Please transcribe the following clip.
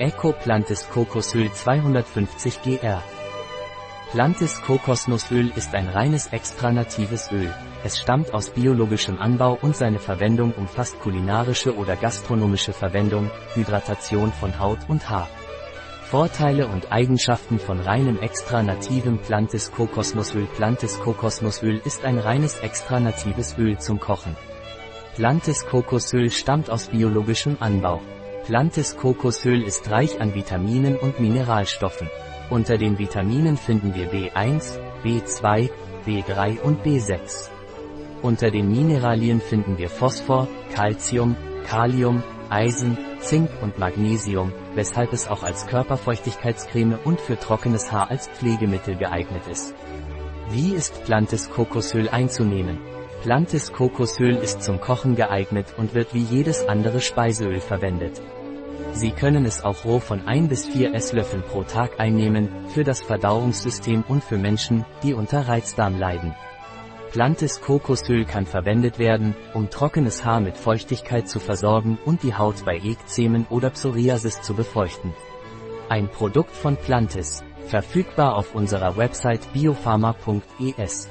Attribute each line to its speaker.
Speaker 1: Eco Plantis Kokosöl 250 GR. Plantis Kokosnussöl ist ein reines extra natives Öl. Es stammt aus biologischem Anbau und seine Verwendung umfasst kulinarische oder gastronomische Verwendung, Hydratation von Haut und Haar. Vorteile und Eigenschaften von reinem extra nativem Plantis Kokosnussöl Plantis Kokosnussöl ist ein reines extra natives Öl zum Kochen. Plantis Kokosöl stammt aus biologischem Anbau. Plantes Kokosöl ist reich an Vitaminen und Mineralstoffen. Unter den Vitaminen finden wir B1, B2, B3 und B6. Unter den Mineralien finden wir Phosphor, Calcium, Kalium, Eisen, Zink und Magnesium, weshalb es auch als Körperfeuchtigkeitscreme und für trockenes Haar als Pflegemittel geeignet ist. Wie ist Plantes Kokosöl einzunehmen? Plantes Kokosöl ist zum Kochen geeignet und wird wie jedes andere Speiseöl verwendet. Sie können es auch roh von 1 bis 4 Esslöffeln pro Tag einnehmen, für das Verdauungssystem und für Menschen, die unter Reizdarm leiden. Plantes Kokosöl kann verwendet werden, um trockenes Haar mit Feuchtigkeit zu versorgen und die Haut bei Ekzemen oder Psoriasis zu befeuchten. Ein Produkt von Plantes, verfügbar auf unserer Website biopharma.es.